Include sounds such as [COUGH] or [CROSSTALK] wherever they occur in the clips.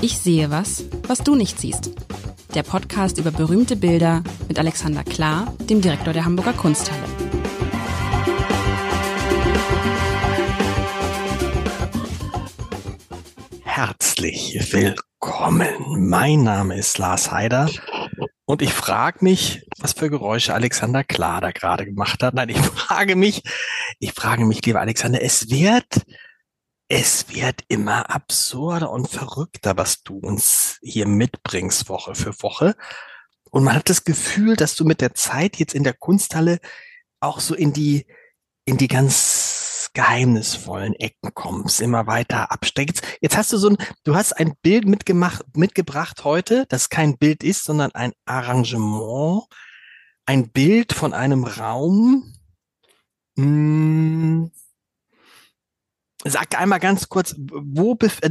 Ich sehe was, was du nicht siehst. Der Podcast über berühmte Bilder mit Alexander Klar, dem Direktor der Hamburger Kunsthalle. Herzlich willkommen. Mein Name ist Lars Heider und ich frage mich, was für Geräusche Alexander Klar da gerade gemacht hat. Nein, ich [LAUGHS] frage mich, ich frage mich, lieber Alexander, es wird es wird immer absurder und verrückter, was du uns hier mitbringst, Woche für Woche. Und man hat das Gefühl, dass du mit der Zeit jetzt in der Kunsthalle auch so in die, in die ganz geheimnisvollen Ecken kommst, immer weiter absteigst. Jetzt hast du so ein, du hast ein Bild mitgemacht, mitgebracht heute, das kein Bild ist, sondern ein Arrangement, ein Bild von einem Raum, hm, Sag einmal ganz kurz, wo äh,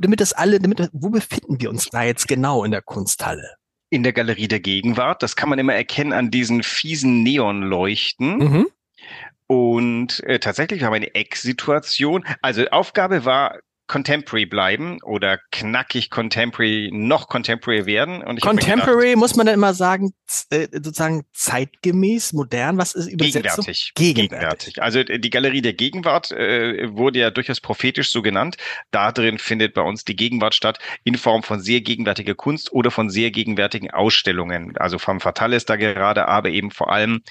damit das alle, damit wo befinden wir uns da jetzt genau in der Kunsthalle? In der Galerie der Gegenwart. Das kann man immer erkennen an diesen fiesen Neonleuchten. Mhm. Und äh, tatsächlich war eine Ecksituation. Also Aufgabe war Contemporary bleiben oder knackig Contemporary noch Contemporary werden. Und ich Contemporary gedacht, muss man dann immer sagen, äh, sozusagen zeitgemäß, modern, was ist Übersetzung? Gegenwärtig. Gegenwärtig. Also äh, die Galerie der Gegenwart äh, wurde ja durchaus prophetisch so genannt. Da drin findet bei uns die Gegenwart statt in Form von sehr gegenwärtiger Kunst oder von sehr gegenwärtigen Ausstellungen. Also vom Fatal ist da gerade, aber eben vor allem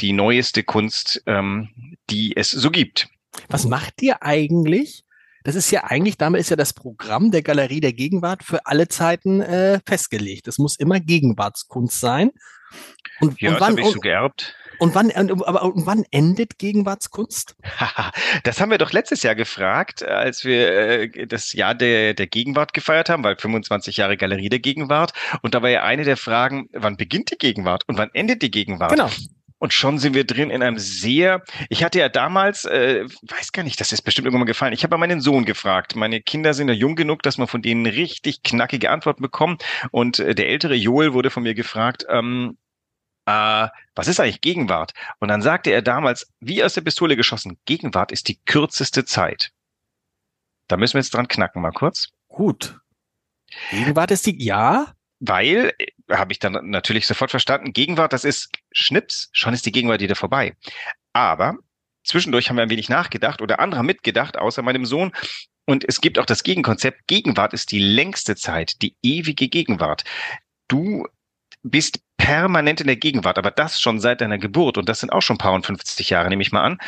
die neueste Kunst, ähm, die es so gibt. Was macht ihr eigentlich? Das ist ja eigentlich, damit ist ja das Programm der Galerie der Gegenwart für alle Zeiten äh, festgelegt. Es muss immer Gegenwartskunst sein. Und, ja, und wann, das ich so geerbt. Und wann, aber und wann endet Gegenwartskunst? [LAUGHS] das haben wir doch letztes Jahr gefragt, als wir äh, das Jahr der, der Gegenwart gefeiert haben, weil 25 Jahre Galerie der Gegenwart. Und da war ja eine der Fragen, wann beginnt die Gegenwart und wann endet die Gegenwart? Genau. Und schon sind wir drin in einem sehr, ich hatte ja damals, äh, weiß gar nicht, das ist bestimmt irgendwann mal gefallen. Ich habe meinen Sohn gefragt. Meine Kinder sind ja jung genug, dass man von denen richtig knackige Antworten bekommt. Und äh, der ältere Joel wurde von mir gefragt, ähm, äh, was ist eigentlich Gegenwart? Und dann sagte er damals, wie aus der Pistole geschossen, Gegenwart ist die kürzeste Zeit. Da müssen wir jetzt dran knacken, mal kurz. Gut. Gegenwart ist die, ja, weil, äh, habe ich dann natürlich sofort verstanden, Gegenwart, das ist Schnips, schon ist die Gegenwart wieder vorbei. Aber zwischendurch haben wir ein wenig nachgedacht oder andere mitgedacht, außer meinem Sohn. Und es gibt auch das Gegenkonzept, Gegenwart ist die längste Zeit, die ewige Gegenwart. Du bist permanent in der Gegenwart, aber das schon seit deiner Geburt und das sind auch schon paar und 50 Jahre, nehme ich mal an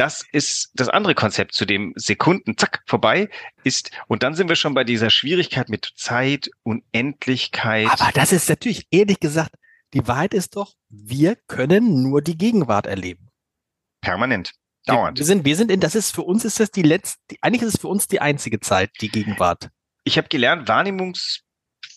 das ist das andere Konzept, zu dem Sekunden, zack, vorbei ist. Und dann sind wir schon bei dieser Schwierigkeit mit Zeit, Unendlichkeit. Aber das ist natürlich, ehrlich gesagt, die Wahrheit ist doch, wir können nur die Gegenwart erleben. Permanent. Dauernd. Wir sind, wir sind in, das ist für uns ist das die letzte, eigentlich ist es für uns die einzige Zeit, die Gegenwart. Ich habe gelernt, Wahrnehmungs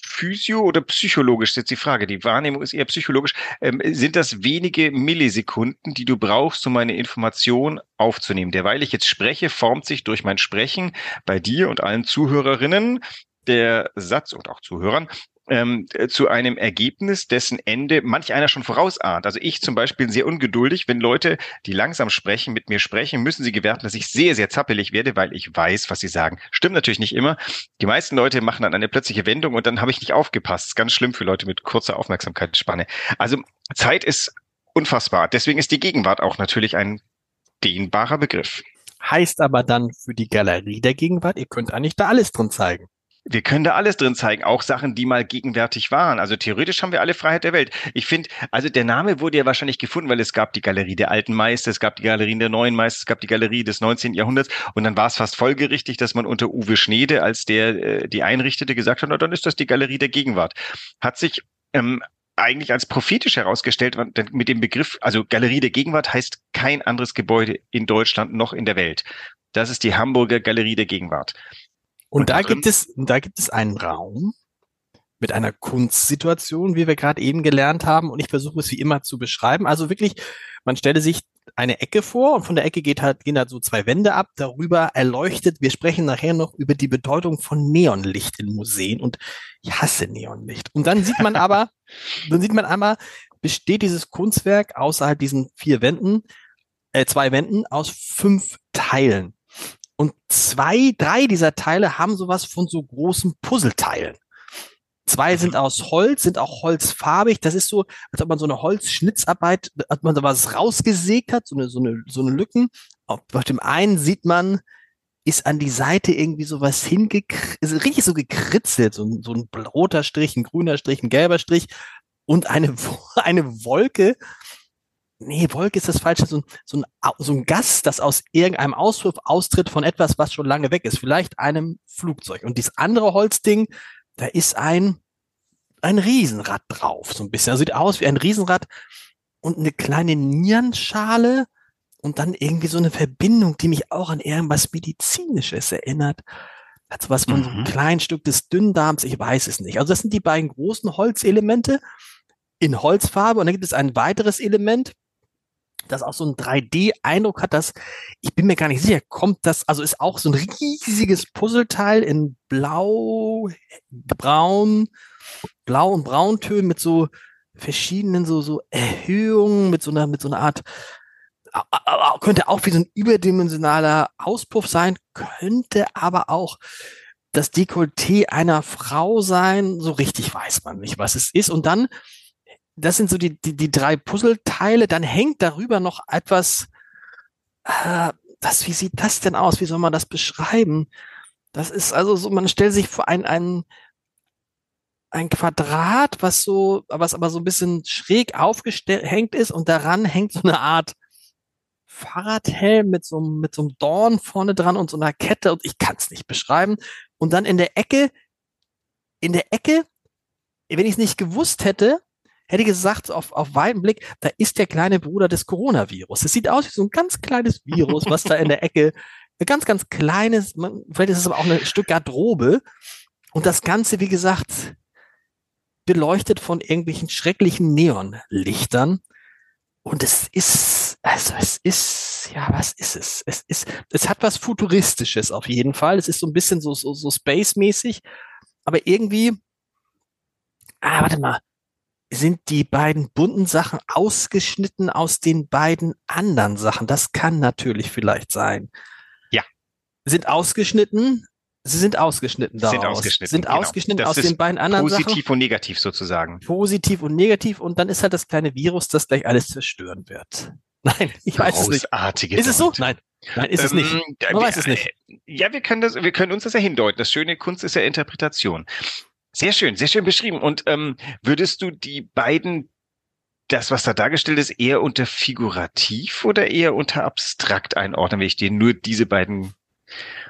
physio oder psychologisch, ist jetzt die Frage, die Wahrnehmung ist eher psychologisch, ähm, sind das wenige Millisekunden, die du brauchst, um eine Information aufzunehmen. Derweil ich jetzt spreche, formt sich durch mein Sprechen bei dir und allen Zuhörerinnen der Satz und auch Zuhörern ähm, äh, zu einem Ergebnis, dessen Ende manch einer schon vorausahnt. Also ich zum Beispiel sehr ungeduldig, wenn Leute, die langsam sprechen, mit mir sprechen, müssen sie gewerten, dass ich sehr, sehr zappelig werde, weil ich weiß, was sie sagen. Stimmt natürlich nicht immer. Die meisten Leute machen dann eine plötzliche Wendung und dann habe ich nicht aufgepasst. Ist ganz schlimm für Leute mit kurzer Aufmerksamkeitsspanne. Also Zeit ist unfassbar. Deswegen ist die Gegenwart auch natürlich ein dehnbarer Begriff. Heißt aber dann für die Galerie der Gegenwart, ihr könnt eigentlich da alles drin zeigen. Wir können da alles drin zeigen, auch Sachen, die mal gegenwärtig waren. Also theoretisch haben wir alle Freiheit der Welt. Ich finde, also der Name wurde ja wahrscheinlich gefunden, weil es gab die Galerie der alten Meister, es gab die Galerien der neuen Meister, es gab die Galerie des 19. Jahrhunderts und dann war es fast folgerichtig, dass man unter Uwe Schneede, als der äh, die einrichtete, gesagt hat, na, dann ist das die Galerie der Gegenwart. Hat sich ähm, eigentlich als prophetisch herausgestellt, mit dem Begriff, also Galerie der Gegenwart heißt kein anderes Gebäude in Deutschland noch in der Welt. Das ist die Hamburger Galerie der Gegenwart. Und, da gibt es, da gibt es einen Raum mit einer Kunstsituation, wie wir gerade eben gelernt haben. Und ich versuche es wie immer zu beschreiben. Also wirklich, man stelle sich eine Ecke vor und von der Ecke geht halt, gehen halt so zwei Wände ab, darüber erleuchtet. Wir sprechen nachher noch über die Bedeutung von Neonlicht in Museen und ich hasse Neonlicht. Und dann sieht man aber, [LAUGHS] dann sieht man einmal, besteht dieses Kunstwerk außerhalb diesen vier Wänden, äh, zwei Wänden aus fünf Teilen. Und zwei, drei dieser Teile haben sowas von so großen Puzzleteilen. Zwei sind aus Holz, sind auch holzfarbig. Das ist so, als ob man so eine Holzschnitzarbeit, als man da was rausgesägt hat, so eine, so eine, so eine Lücken. Auf, auf dem einen sieht man, ist an die Seite irgendwie sowas hingekritzelt, ist richtig so gekritzelt, so, so ein roter Strich, ein grüner Strich, ein gelber Strich und eine, [LAUGHS] eine Wolke. Nee, Wolke ist das falsche, so ein, so ein, so ein Gas, das aus irgendeinem Auswurf austritt von etwas, was schon lange weg ist, vielleicht einem Flugzeug. Und dieses andere Holzding, da ist ein, ein Riesenrad drauf, so ein bisschen. Das sieht aus wie ein Riesenrad und eine kleine Nierenschale und dann irgendwie so eine Verbindung, die mich auch an irgendwas Medizinisches erinnert. Hat so was von mhm. so einem mhm. kleinen Stück des Dünndarms, ich weiß es nicht. Also das sind die beiden großen Holzelemente in Holzfarbe und dann gibt es ein weiteres Element, das auch so ein 3D-Eindruck hat, dass ich bin mir gar nicht sicher, kommt das, also ist auch so ein riesiges Puzzleteil in Blau, Braun, Blau und Brauntönen mit so verschiedenen so so Erhöhungen mit so einer mit so einer Art könnte auch wie so ein überdimensionaler Auspuff sein, könnte aber auch das Dekolleté einer Frau sein. So richtig weiß man nicht, was es ist. Und dann das sind so die, die, die drei Puzzleteile. Dann hängt darüber noch etwas, äh, das, wie sieht das denn aus? Wie soll man das beschreiben? Das ist also so, man stellt sich vor ein, ein, ein Quadrat, was so, was aber so ein bisschen schräg aufgehängt ist und daran hängt so eine Art Fahrradhelm mit so, mit so einem Dorn vorne dran und so einer Kette und ich kann es nicht beschreiben. Und dann in der Ecke, in der Ecke, wenn ich es nicht gewusst hätte, hätte gesagt, auf, auf weiten Blick, da ist der kleine Bruder des Coronavirus. Es sieht aus wie so ein ganz kleines Virus, was da in der Ecke, ein ganz, ganz kleines, man, vielleicht ist es aber auch ein Stück Garderobe. Und das Ganze, wie gesagt, beleuchtet von irgendwelchen schrecklichen Neonlichtern. Und es ist, also es ist, ja, was ist es? Es ist, es hat was Futuristisches auf jeden Fall. Es ist so ein bisschen so, so, so Space-mäßig, aber irgendwie, ah, warte mal, sind die beiden bunten Sachen ausgeschnitten aus den beiden anderen Sachen? Das kann natürlich vielleicht sein. Ja. Sind ausgeschnitten? Sie sind ausgeschnitten daraus. Sind ausgeschnitten. Sind genau. ausgeschnitten aus den beiden anderen positiv Sachen. Positiv und negativ sozusagen. Positiv und negativ und dann ist halt das kleine Virus, das gleich alles zerstören wird. [LAUGHS] Nein, ich weiß es nicht. Großartige Ist es so? Nein. Nein, ist ähm, es nicht. Man weiß es nicht. Ja, wir können das, wir können uns das ja hindeuten. Das schöne Kunst ist ja Interpretation. Sehr schön, sehr schön beschrieben. Und ähm, würdest du die beiden, das, was da dargestellt ist, eher unter figurativ oder eher unter abstrakt einordnen, wenn ich dir nur diese beiden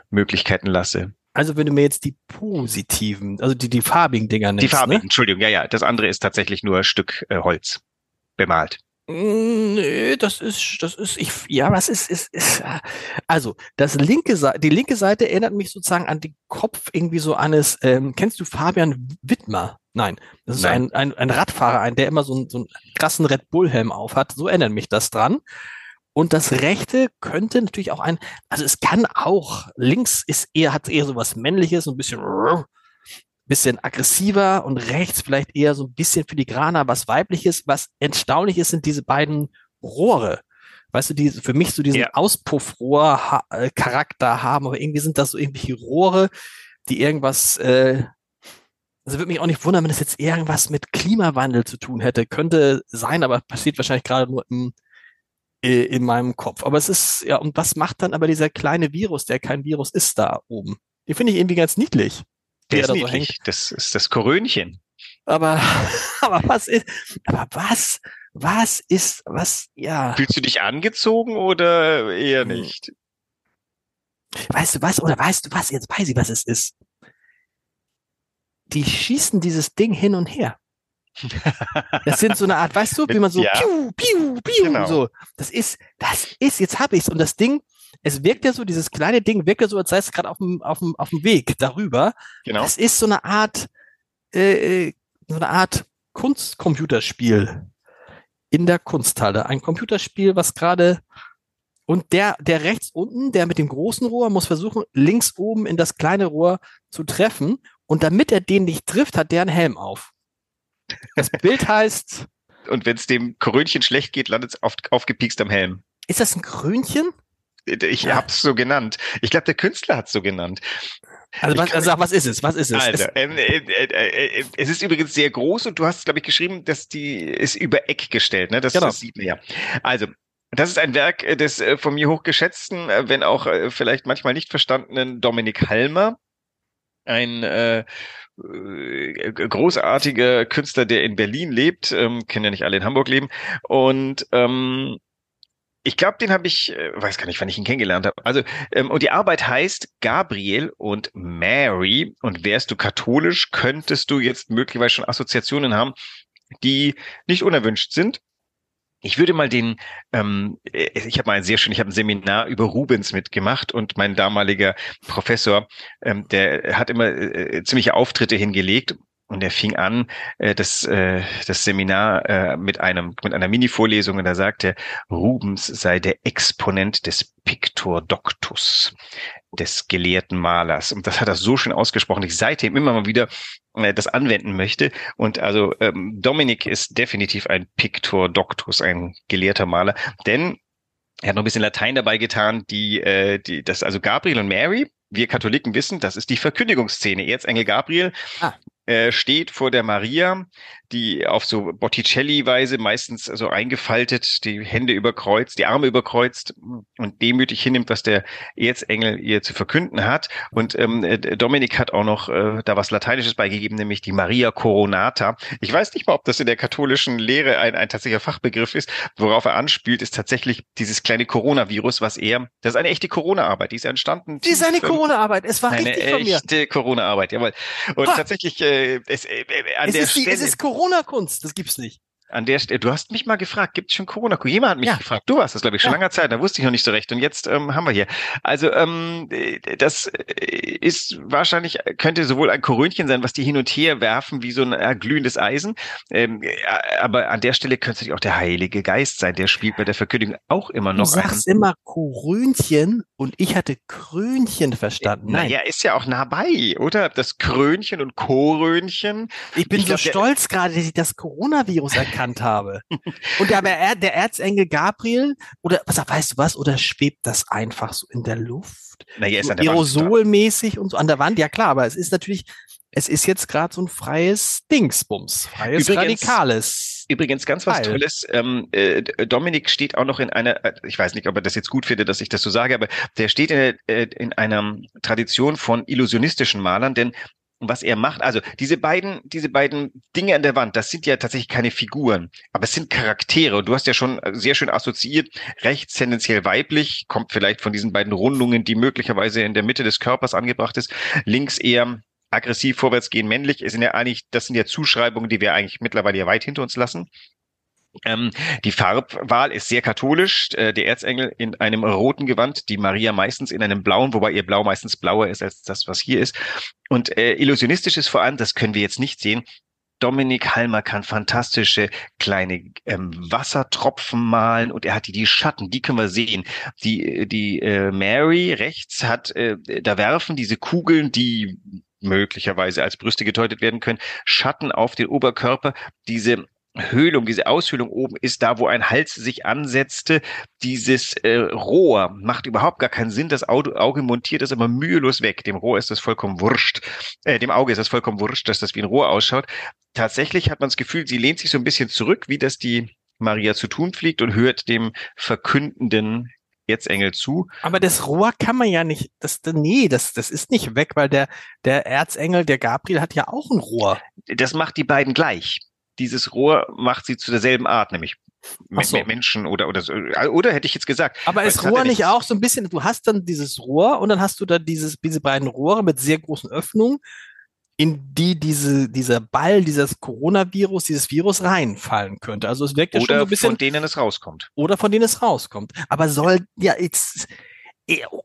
Möglichkeiten lasse? Also wenn du mir jetzt die positiven, also die, die farbigen Dinger nennst. Die farbigen, ne? Entschuldigung, ja, ja. Das andere ist tatsächlich nur ein Stück äh, Holz bemalt. Nö, das ist, das ist, ich, ja, was ist, ist, ist, also, das linke Seite, die linke Seite erinnert mich sozusagen an den Kopf irgendwie so eines, ähm, kennst du Fabian Wittmer? Nein, das ist Nein. ein, ein, ein Radfahrer, ein, der immer so, einen, so einen krassen Red Bull Helm aufhat. So erinnert mich das dran. Und das rechte könnte natürlich auch ein, also es kann auch, links ist eher, hat eher so was Männliches, so ein bisschen, bisschen aggressiver und rechts vielleicht eher so ein bisschen filigraner, was weibliches. Was erstaunlich ist, sind diese beiden Rohre. Weißt du, die für mich so diesen ja. Auspuffrohr-Charakter haben, aber irgendwie sind das so irgendwelche Rohre, die irgendwas, äh, also würde mich auch nicht wundern, wenn es jetzt irgendwas mit Klimawandel zu tun hätte. Könnte sein, aber passiert wahrscheinlich gerade nur im, äh, in meinem Kopf. Aber es ist, ja, und was macht dann aber dieser kleine Virus, der kein Virus ist, da oben? Den finde ich irgendwie ganz niedlich. Der, ist da so hängt. Das ist das Korönchen. Aber, [LAUGHS] aber was ist, aber was, was ist, was, ja. Fühlst du dich angezogen oder eher hm. nicht? Weißt du was, oder weißt du was, jetzt weiß ich, was es ist. Die schießen dieses Ding hin und her. Das sind so eine Art, weißt du, [LAUGHS] wie man so, ja. piu, piu, piu, genau. so. Das ist, das ist, jetzt habe ich's. Und das Ding, es wirkt ja so, dieses kleine Ding wirkt ja so, als sei es gerade auf dem, auf, dem, auf dem Weg darüber. Genau. Das ist so eine Art, äh, äh, so eine Art Kunstcomputerspiel in der Kunsthalle. Ein Computerspiel, was gerade und der, der rechts unten, der mit dem großen Rohr, muss versuchen, links oben in das kleine Rohr zu treffen. Und damit er den nicht trifft, hat der einen Helm auf. Das Bild [LAUGHS] heißt. Und wenn es dem Krönchen schlecht geht, landet es auf, aufgepiekst am Helm. Ist das ein Krönchen? Ich ja. habe es so genannt. Ich glaube, der Künstler hat es so genannt. Also was, also was ist es? Was ist es? Also, äh, äh, äh, es ist übrigens sehr groß und du hast, glaube ich, geschrieben, dass die ist über Eck gestellt. Ne? Das, genau. das sieht man ja. Also das ist ein Werk des äh, von mir hochgeschätzten, wenn auch vielleicht manchmal nicht verstandenen Dominik Halmer, ein äh, großartiger Künstler, der in Berlin lebt, ähm, können ja nicht alle in Hamburg leben und ähm, ich glaube, den habe ich, äh, weiß gar nicht, wann ich ihn kennengelernt habe. Also, ähm, und die Arbeit heißt Gabriel und Mary. Und wärst du katholisch, könntest du jetzt möglicherweise schon Assoziationen haben, die nicht unerwünscht sind. Ich würde mal den, ähm, äh, ich habe mal ein sehr schön, ich habe ein Seminar über Rubens mitgemacht und mein damaliger Professor, ähm, der hat immer äh, ziemliche Auftritte hingelegt und er fing an, äh, das, äh, das Seminar äh, mit einem mit einer Mini-Vorlesung und da sagte, Rubens sei der Exponent des Pictor Doctus, des gelehrten Malers. Und das hat er so schön ausgesprochen, dass ich seitdem immer mal wieder äh, das anwenden möchte. Und also ähm, Dominik ist definitiv ein Pictor Doctus, ein gelehrter Maler, denn er hat noch ein bisschen Latein dabei getan, die, äh, die, das, also Gabriel und Mary, wir Katholiken wissen, das ist die Verkündigungsszene. Erzengel Gabriel ah. Äh, steht vor der Maria, die auf so Botticelli-Weise meistens so eingefaltet, die Hände überkreuzt, die Arme überkreuzt und demütig hinnimmt, was der Erzengel ihr zu verkünden hat. Und ähm, äh, Dominik hat auch noch äh, da was Lateinisches beigegeben, nämlich die Maria Coronata. Ich weiß nicht mal, ob das in der katholischen Lehre ein, ein tatsächlicher Fachbegriff ist. Worauf er anspielt, ist tatsächlich dieses kleine Coronavirus, was er, das ist eine echte Corona-Arbeit, die ist entstanden. Die ist eine Corona-Arbeit, es war eine richtig von mir. echte Corona-Arbeit, jawohl. Und ha. tatsächlich, äh, es, äh, äh an es der ist Stelle. Die, es ist Corona-Kunst, das gibt's nicht. An der Stelle, du hast mich mal gefragt, gibt es schon Corona? Jemand hat mich ja. gefragt. Du warst das, glaube ich, schon ja. langer Zeit, da wusste ich noch nicht so recht. Und jetzt ähm, haben wir hier. Also ähm, das äh, ist wahrscheinlich, könnte sowohl ein Korönchen sein, was die hin und her werfen, wie so ein äh, glühendes Eisen. Ähm, äh, aber an der Stelle könnte es natürlich auch der Heilige Geist sein, der spielt bei der Verkündigung auch immer noch. Du sagst einen. immer Korönchen und ich hatte Krönchen verstanden. Nein. Naja, ist ja auch nah bei, oder? Das Krönchen und Korönchen. Ich bin ich so glaub, stolz gerade, dass ich das Coronavirus erkannt habe. [LAUGHS] Und der, der Erzengel Gabriel, oder was weißt du was, oder schwebt das einfach so in der Luft? Naja, ist so an der Aerosolmäßig und so an der Wand, ja klar, aber es ist natürlich, es ist jetzt gerade so ein freies Dingsbums, freies Übrigens, Radikales. Übrigens ganz was Teil. Tolles. Ähm, äh, Dominik steht auch noch in einer, äh, ich weiß nicht, ob er das jetzt gut findet, dass ich das so sage, aber der steht in, äh, in einer Tradition von illusionistischen Malern, denn was er macht. Also diese beiden, diese beiden Dinge an der Wand, das sind ja tatsächlich keine Figuren, aber es sind Charaktere. Du hast ja schon sehr schön assoziiert, rechts tendenziell weiblich, kommt vielleicht von diesen beiden Rundungen, die möglicherweise in der Mitte des Körpers angebracht ist. Links eher aggressiv vorwärts gehen männlich. Es sind ja eigentlich, das sind ja Zuschreibungen, die wir eigentlich mittlerweile ja weit hinter uns lassen. Ähm, die Farbwahl ist sehr katholisch. Äh, der Erzengel in einem roten Gewand, die Maria meistens in einem blauen, wobei ihr Blau meistens blauer ist als das, was hier ist. Und äh, illusionistisch ist vor allem, das können wir jetzt nicht sehen, Dominik Halmer kann fantastische kleine ähm, Wassertropfen malen und er hat die, die Schatten, die können wir sehen. Die, die äh, Mary rechts hat, äh, da werfen diese Kugeln, die möglicherweise als Brüste gedeutet werden können, Schatten auf den Oberkörper. Diese Höhlung, diese Aushöhlung oben ist da, wo ein Hals sich ansetzte. Dieses äh, Rohr macht überhaupt gar keinen Sinn. Das Auge, Auge montiert das immer mühelos weg. Dem Rohr ist das vollkommen wurscht. Äh, dem Auge ist das vollkommen wurscht, dass das wie ein Rohr ausschaut. Tatsächlich hat man das Gefühl, sie lehnt sich so ein bisschen zurück, wie das die Maria zu tun pflegt und hört dem verkündenden Erzengel zu. Aber das Rohr kann man ja nicht, das, nee, das, das ist nicht weg, weil der, der Erzengel, der Gabriel hat ja auch ein Rohr. Das macht die beiden gleich. Dieses Rohr macht sie zu derselben Art, nämlich so. Menschen oder, oder so. Oder hätte ich jetzt gesagt. Aber ist Rohr nicht auch so ein bisschen, du hast dann dieses Rohr und dann hast du da dieses, diese beiden Rohre mit sehr großen Öffnungen in die diese, dieser Ball, dieses Coronavirus, dieses Virus reinfallen könnte. Also es wirkt ja oder schon so ein bisschen. von denen es rauskommt. Oder von denen es rauskommt. Aber soll, ja, jetzt, eh, oh,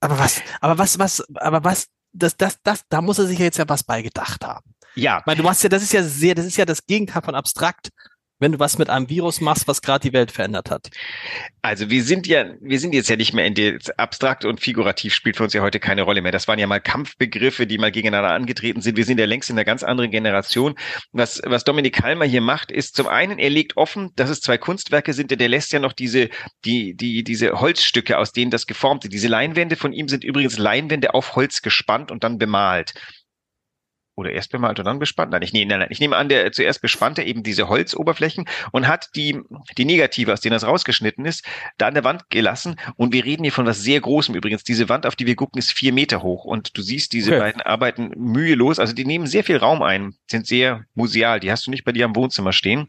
aber was, aber was, was, aber was, das, das, das, da muss er sich ja jetzt ja was bei gedacht haben. Ja. Weil du machst ja, das ist ja sehr, das ist ja das Gegenteil von abstrakt. wenn du was mit einem Virus machst, was gerade die Welt verändert hat? Also wir sind ja, wir sind jetzt ja nicht mehr in der abstrakt und figurativ spielt für uns ja heute keine Rolle mehr. Das waren ja mal Kampfbegriffe, die mal gegeneinander angetreten sind. Wir sind ja längst in einer ganz anderen Generation. Was, was Dominik Halmer hier macht, ist zum einen, er legt offen, dass es zwei Kunstwerke sind, der lässt ja noch diese, die, die, diese Holzstücke, aus denen das geformt ist. Diese Leinwände von ihm sind übrigens Leinwände auf Holz gespannt und dann bemalt oder erst bemalt und dann bespannt. Nein, ich, nehme, nein, ich nehme an, der zuerst bespannte eben diese Holzoberflächen und hat die, die Negative, aus denen das rausgeschnitten ist, da an der Wand gelassen. Und wir reden hier von was sehr Großem übrigens. Diese Wand, auf die wir gucken, ist vier Meter hoch. Und du siehst diese okay. beiden Arbeiten mühelos. Also die nehmen sehr viel Raum ein, sind sehr museal. Die hast du nicht bei dir am Wohnzimmer stehen.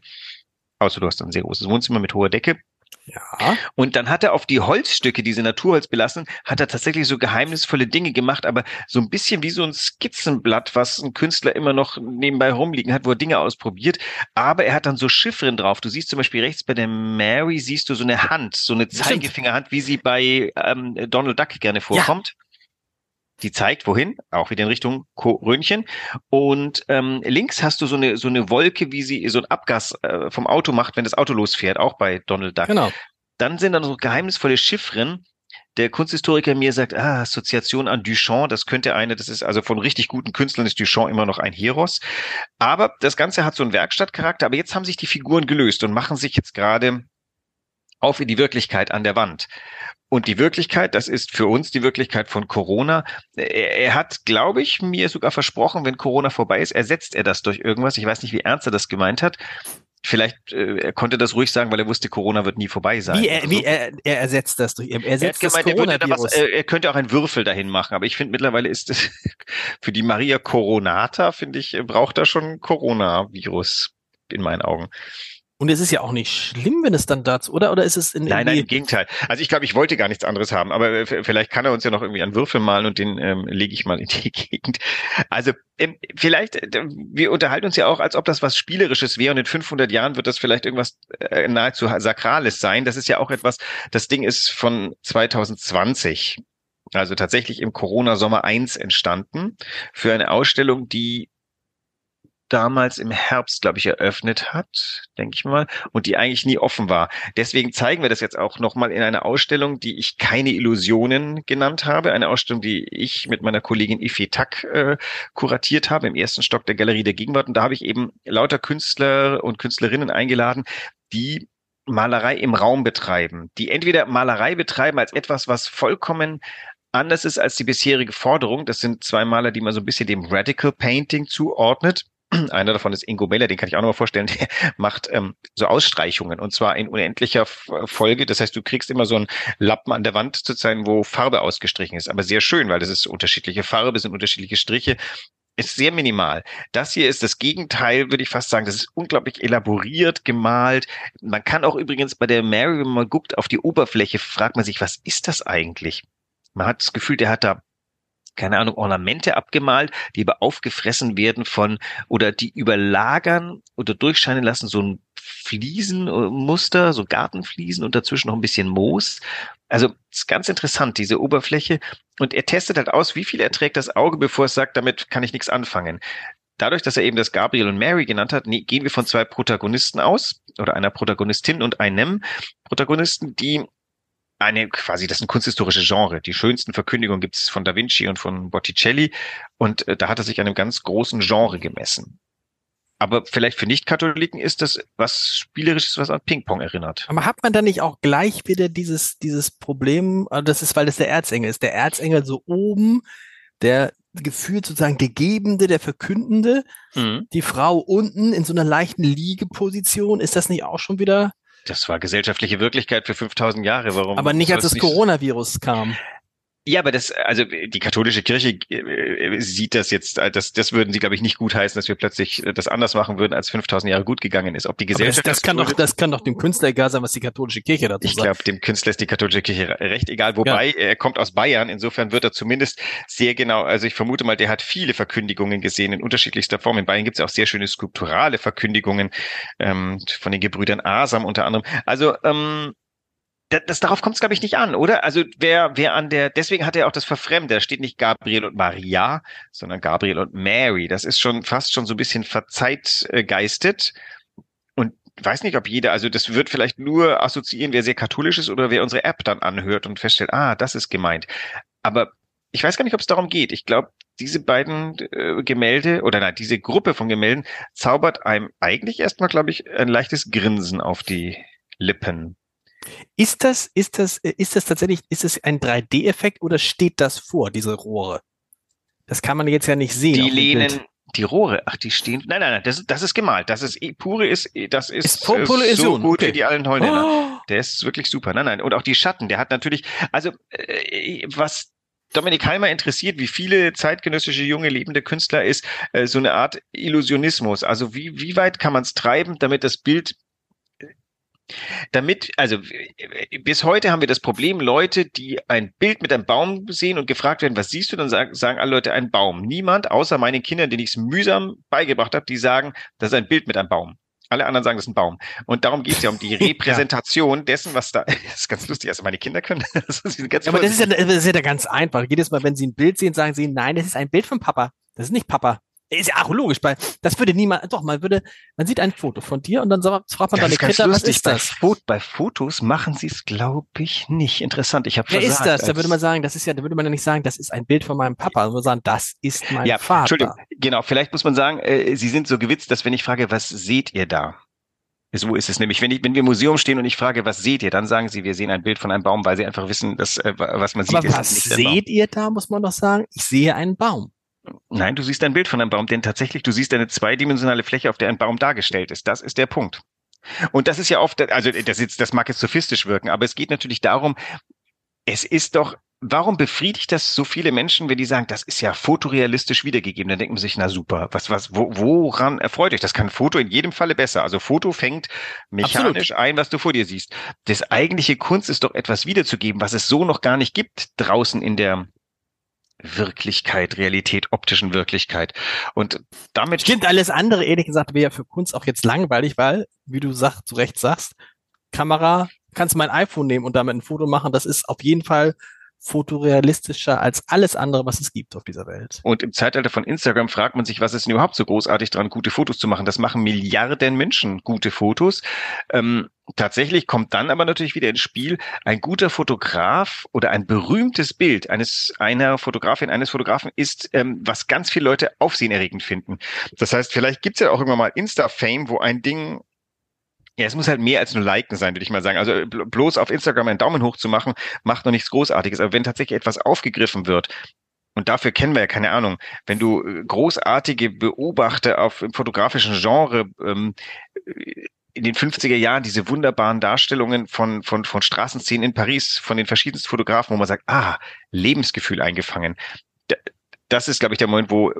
Außer du hast ein sehr großes Wohnzimmer mit hoher Decke. Ja. Und dann hat er auf die Holzstücke, diese Naturholz belassen, hat er tatsächlich so geheimnisvolle Dinge gemacht, aber so ein bisschen wie so ein Skizzenblatt, was ein Künstler immer noch nebenbei rumliegen hat, wo er Dinge ausprobiert. Aber er hat dann so Chiffren drauf. Du siehst zum Beispiel rechts bei der Mary, siehst du so eine Hand, so eine Zeigefingerhand, wie sie bei ähm, Donald Duck gerne vorkommt. Die zeigt wohin? Auch wieder in Richtung Röntgen. Und ähm, links hast du so eine so eine Wolke, wie sie so ein Abgas äh, vom Auto macht, wenn das Auto losfährt, auch bei Donald Duck. Genau. Dann sind da so geheimnisvolle Chiffren. Der Kunsthistoriker mir sagt, ah, Assoziation an Duchamp, das könnte eine, das ist also von richtig guten Künstlern ist Duchamp immer noch ein Heros. Aber das Ganze hat so einen Werkstattcharakter, aber jetzt haben sich die Figuren gelöst und machen sich jetzt gerade auf in die Wirklichkeit an der Wand. Und die Wirklichkeit, das ist für uns die Wirklichkeit von Corona. Er, er, hat, glaube ich, mir sogar versprochen, wenn Corona vorbei ist, ersetzt er das durch irgendwas. Ich weiß nicht, wie ernst er das gemeint hat. Vielleicht äh, er konnte das ruhig sagen, weil er wusste, Corona wird nie vorbei sein. Wie er, also, wie er, er ersetzt das durch. Er ersetzt er gemeint, das Coronavirus. Er, er, könnte auch einen Würfel dahin machen, aber ich finde mittlerweile ist es [LAUGHS] für die Maria Coronata, finde ich, braucht er schon Coronavirus in meinen Augen. Und es ist ja auch nicht schlimm, wenn es dann dazu, oder? Oder ist es in Nein, nein, im Gegenteil. Also ich glaube, ich wollte gar nichts anderes haben, aber äh, vielleicht kann er uns ja noch irgendwie einen Würfel malen und den ähm, lege ich mal in die [LAUGHS] Gegend. Also ähm, vielleicht, äh, wir unterhalten uns ja auch, als ob das was Spielerisches wäre und in 500 Jahren wird das vielleicht irgendwas äh, nahezu Sakrales sein. Das ist ja auch etwas, das Ding ist von 2020 also tatsächlich im Corona-Sommer 1 entstanden, für eine Ausstellung, die damals im Herbst, glaube ich, eröffnet hat, denke ich mal, und die eigentlich nie offen war. Deswegen zeigen wir das jetzt auch nochmal in einer Ausstellung, die ich keine Illusionen genannt habe. Eine Ausstellung, die ich mit meiner Kollegin Ife Tak äh, kuratiert habe im ersten Stock der Galerie der Gegenwart. Und da habe ich eben lauter Künstler und Künstlerinnen eingeladen, die Malerei im Raum betreiben, die entweder Malerei betreiben als etwas, was vollkommen anders ist als die bisherige Forderung. Das sind zwei Maler, die man so ein bisschen dem Radical Painting zuordnet. [CLEARS THROAT] Einer davon ist Ingo Beller, den kann ich auch noch mal vorstellen, [LAUGHS] der macht ähm, so Ausstreichungen und zwar in unendlicher Folge. Das heißt, du kriegst immer so einen Lappen an der Wand zu zeigen, wo Farbe ausgestrichen ist. Aber sehr schön, weil das ist unterschiedliche Farbe, sind unterschiedliche Striche. Ist sehr minimal. Das hier ist das Gegenteil, würde ich fast sagen. Das ist unglaublich elaboriert, gemalt. Man kann auch übrigens bei der Mary, wenn man guckt auf die Oberfläche, fragt man sich, was ist das eigentlich? Man hat das Gefühl, der hat da keine Ahnung, Ornamente abgemalt, die aber aufgefressen werden von oder die überlagern oder durchscheinen lassen so ein Fliesenmuster, so Gartenfliesen und dazwischen noch ein bisschen Moos. Also ist ganz interessant, diese Oberfläche. Und er testet halt aus, wie viel erträgt das Auge, bevor es sagt, damit kann ich nichts anfangen. Dadurch, dass er eben das Gabriel und Mary genannt hat, gehen wir von zwei Protagonisten aus oder einer Protagonistin und einem Protagonisten, die eine quasi, das ist ein kunsthistorisches Genre. Die schönsten Verkündigungen gibt es von Da Vinci und von Botticelli. Und äh, da hat er sich einem ganz großen Genre gemessen. Aber vielleicht für Nicht-Katholiken ist das was Spielerisches, was an Ping-Pong erinnert. Aber hat man da nicht auch gleich wieder dieses, dieses Problem, also das ist, weil das der Erzengel ist, der Erzengel so oben, der gefühlt sozusagen der Gebende, der Verkündende, mhm. die Frau unten in so einer leichten Liegeposition, ist das nicht auch schon wieder das war gesellschaftliche Wirklichkeit für 5000 Jahre. Warum? Aber nicht, als das Coronavirus kam. Ja, aber das, also die katholische Kirche äh, sieht das jetzt, äh, das, das würden sie, glaube ich, nicht gut heißen, dass wir plötzlich äh, das anders machen würden, als 5000 Jahre gut gegangen ist. Ob die Gesellschaft. Das, das, kann doch, das kann doch dem Künstler egal sein, was die katholische Kirche dazu ich sagt. Ich glaube, dem Künstler ist die katholische Kirche recht egal. Wobei, ja. er kommt aus Bayern, insofern wird er zumindest sehr genau, also ich vermute mal, der hat viele Verkündigungen gesehen in unterschiedlichster Form. In Bayern gibt es auch sehr schöne skulpturale Verkündigungen ähm, von den Gebrüdern Asam unter anderem. Also, ähm, das, das darauf kommt es, glaube ich, nicht an, oder? Also wer, wer an der, deswegen hat er auch das Verfremde. Da steht nicht Gabriel und Maria, sondern Gabriel und Mary. Das ist schon fast schon so ein bisschen verzeitgeistet. Und weiß nicht, ob jeder, also das wird vielleicht nur assoziieren, wer sehr katholisch ist oder wer unsere App dann anhört und feststellt, ah, das ist gemeint. Aber ich weiß gar nicht, ob es darum geht. Ich glaube, diese beiden äh, Gemälde oder nein, diese Gruppe von Gemälden zaubert einem eigentlich erstmal, glaube ich, ein leichtes Grinsen auf die Lippen. Ist das, ist das, ist das tatsächlich, ist es ein 3D-Effekt oder steht das vor, diese Rohre? Das kann man jetzt ja nicht sehen. Die lehnen, die Rohre, ach, die stehen. Nein, nein, nein, das, das ist gemalt. Das ist pure ist, das ist, ist pure so gut okay. wie die allen Holländer. Oh. Der ist wirklich super. Nein, nein. Und auch die Schatten, der hat natürlich, also äh, was Dominik Heimer interessiert, wie viele zeitgenössische junge lebende Künstler ist, äh, so eine Art Illusionismus. Also wie, wie weit kann man es treiben, damit das Bild damit, also bis heute haben wir das Problem, Leute, die ein Bild mit einem Baum sehen und gefragt werden, was siehst du, dann sagen, sagen alle Leute ein Baum. Niemand, außer meinen Kindern, denen ich es mühsam beigebracht habe, die sagen, das ist ein Bild mit einem Baum. Alle anderen sagen, das ist ein Baum. Und darum geht es ja um die [LAUGHS] Repräsentation ja. dessen, was da. [LAUGHS] Das ist ganz lustig. Also meine Kinder können. [LAUGHS] Das ist ganz ja, aber das ist ja, das ist ja ganz einfach. Jedes Mal, wenn sie ein Bild sehen, sagen sie, nein, das ist ein Bild von Papa. Das ist nicht Papa. Ist ja auch logisch, weil das würde niemand, doch, man würde, man sieht ein Foto von dir und dann fragt man deine Kinder, was ist das? Bei, bei Fotos machen sie es, glaube ich, nicht. Interessant, ich habe Wer ist das? Da würde man sagen, das ist ja, da würde man ja nicht sagen, das ist ein Bild von meinem Papa, sondern sagen, das ist mein ja, Vater. Entschuldigung, genau, vielleicht muss man sagen, äh, sie sind so gewitzt, dass wenn ich frage, was seht ihr da? So ist es nämlich. Wenn, ich, wenn wir im Museum stehen und ich frage, was seht ihr, dann sagen sie, wir sehen ein Bild von einem Baum, weil sie einfach wissen, dass, äh, was man sieht. Aber was seht ihr da, muss man doch sagen? Ich sehe einen Baum. Nein, du siehst ein Bild von einem Baum, denn tatsächlich, du siehst eine zweidimensionale Fläche, auf der ein Baum dargestellt ist. Das ist der Punkt. Und das ist ja oft, also das, ist, das mag jetzt sophistisch wirken, aber es geht natürlich darum, es ist doch, warum befriedigt das so viele Menschen, wenn die sagen, das ist ja fotorealistisch wiedergegeben? Dann denken sie sich, na super, was, was, wo, woran erfreut euch? Das kann Foto in jedem Falle besser. Also Foto fängt mechanisch Absolut. ein, was du vor dir siehst. Das eigentliche Kunst ist doch etwas wiederzugeben, was es so noch gar nicht gibt draußen in der, Wirklichkeit, Realität, optischen Wirklichkeit. Und damit. Stimmt, alles andere, ehrlich gesagt, wäre für Kunst auch jetzt langweilig, weil, wie du sag, zu Recht sagst, Kamera, kannst mein iPhone nehmen und damit ein Foto machen. Das ist auf jeden Fall fotorealistischer als alles andere, was es gibt auf dieser Welt. Und im Zeitalter von Instagram fragt man sich, was ist denn überhaupt so großartig dran, gute Fotos zu machen? Das machen Milliarden Menschen gute Fotos. Ähm, tatsächlich kommt dann aber natürlich wieder ins Spiel, ein guter Fotograf oder ein berühmtes Bild eines einer Fotografin, eines Fotografen ist, ähm, was ganz viele Leute aufsehenerregend finden. Das heißt, vielleicht gibt's ja auch irgendwann mal Insta-Fame, wo ein Ding ja, es muss halt mehr als nur liken sein, würde ich mal sagen. Also äh, bloß auf Instagram einen Daumen hoch zu machen, macht noch nichts Großartiges. Aber wenn tatsächlich etwas aufgegriffen wird, und dafür kennen wir ja keine Ahnung, wenn du äh, großartige Beobachter auf im fotografischen Genre ähm, in den 50er Jahren diese wunderbaren Darstellungen von, von, von Straßenszenen in Paris, von den verschiedensten Fotografen, wo man sagt, ah, Lebensgefühl eingefangen. Das ist, glaube ich, der Moment, wo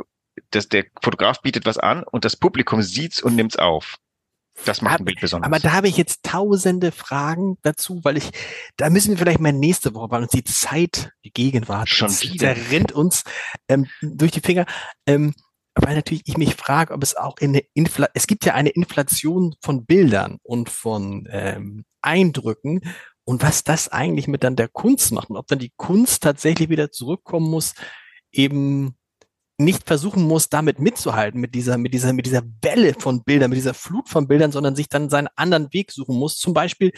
das, der Fotograf bietet was an und das Publikum sieht's und nimmt's auf. Das macht ein Bild besonders. Aber da habe ich jetzt tausende Fragen dazu, weil ich, da müssen wir vielleicht mal nächste Woche, weil uns die Zeit, die Gegenwart schon wieder rennt uns ähm, durch die Finger. Ähm, weil natürlich ich mich frage, ob es auch in der Infl es gibt ja eine Inflation von Bildern und von ähm, Eindrücken und was das eigentlich mit dann der Kunst macht und ob dann die Kunst tatsächlich wieder zurückkommen muss, eben nicht versuchen muss, damit mitzuhalten, mit dieser, mit dieser, mit dieser Welle von Bildern, mit dieser Flut von Bildern, sondern sich dann seinen anderen Weg suchen muss. Zum Beispiel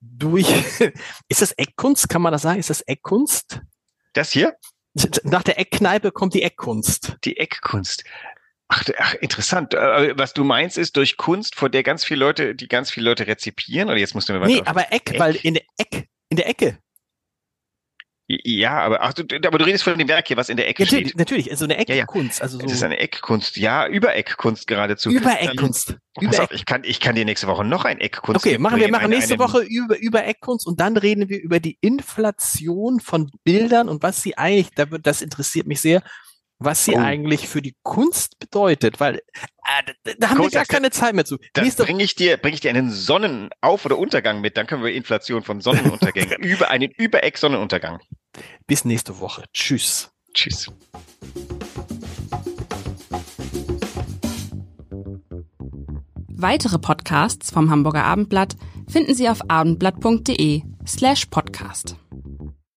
durch, [LAUGHS] ist das Eckkunst? Kann man das sagen? Ist das Eckkunst? Das hier? Nach der Eckkneipe kommt die Eckkunst. Die Eckkunst. Ach, ach, interessant. Äh, was du meinst, ist durch Kunst, vor der ganz viele Leute, die ganz viele Leute rezipieren, oder jetzt musst du mir weiter. Nee, aber Eck, Eck, weil in der Eck, in der Ecke. Ja, aber ach, du, aber du redest von dem Werk hier, was in der Ecke ja, steht. Natürlich, so eine Eckkunst. Ja, ja. Also so das ist eine Eckkunst, ja, Übereckkunst geradezu. Übereckkunst. Ähm, Über ich kann, ich kann dir nächste Woche noch ein Eckkunst. Okay, machen wir machen nächste Woche über über Eckkunst und dann reden wir über die Inflation von Bildern und was sie eigentlich, das interessiert mich sehr, was sie oh. eigentlich für die Kunst bedeutet, weil äh, da, da haben Gut, wir gar keine Zeit mehr zu. Dann bringe ich dir, bringe ich dir einen Sonnenauf- oder Untergang mit, dann können wir Inflation von Sonnenuntergängen [LAUGHS] über einen Übereck-Sonnenuntergang. Bis nächste Woche. Tschüss. Tschüss. Weitere Podcasts vom Hamburger Abendblatt finden Sie auf abendblatt.de slash podcast.